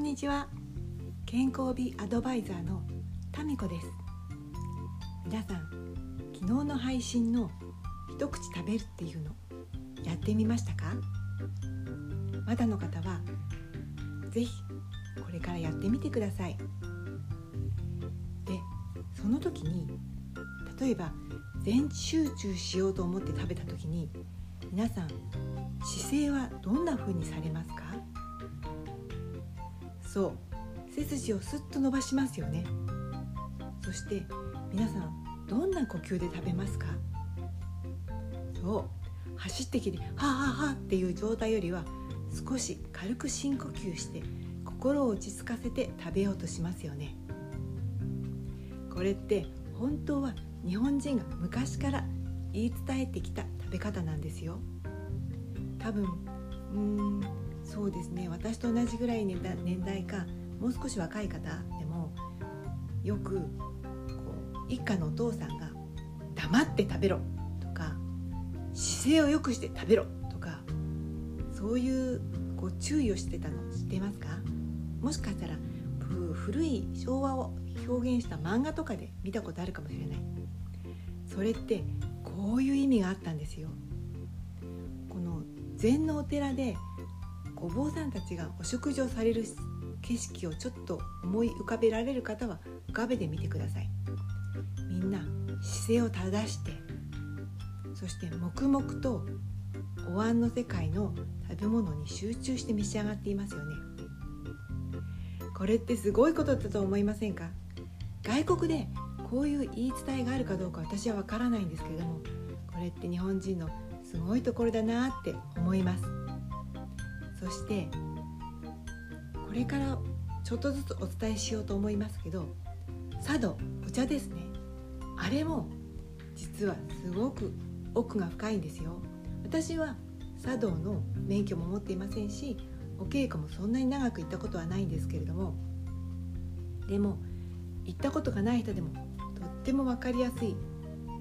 んにちは。健康美アドバイザーのタミコです。皆さん昨日の配信の一口食べるっていうのやってみましたか？まだの方はぜひこれからやってみてください。でその時に例えば全集中しようと思って食べた時に皆さん姿勢はどんな風にされますか？そう。背筋をスッと伸ばしますよね。そして皆さんどんな呼吸で食べますか？そう。走ってきて「はあはあはあ」っていう状態よりは少し軽く深呼吸して心を落ち着かせて食べようとしますよね。これって本当は日本人が昔から言い伝えてきた食べ方なんですよ。多分うんそうですね。私と同じぐらい年代かもう少し若い方でもよくこう一家のお父さんが「黙って食べろ」とか「姿勢を良くして食べろ」とかそういうこう注意をしてたの知っていますか？もしかしたら古い昭和を表現した漫画とかで見たことあるかもしれない。それってこういう意味があったんですよ。この禅のお寺でお坊さんたちがお食事をされる景色をちょっと思い浮かべられる方は浮かべてみてください。みんな姿勢を正してそして黙々とお椀の世界の食べ物に集中して召し上がっていますよね。これってすごいことだと思いませんか？外国でこういう言い伝えがあるかどうか私は分からないんですけれどもこれって日本人のすごいところだなって思います。そしてこれからちょっとずつお伝えしようと思いますけど茶道お茶ですね。あれも実はすごく奥が深いんですよ。私は茶道の免許も持っていませんしお稽古もそんなに長く行ったことはないんですけれどもでも行ったことがない人でもとっても分かりやすい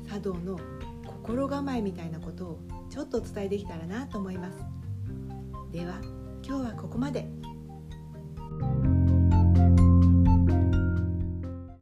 茶道の心構えみたいなことをちょっとお伝えできたらなと思います。では今日はここまで。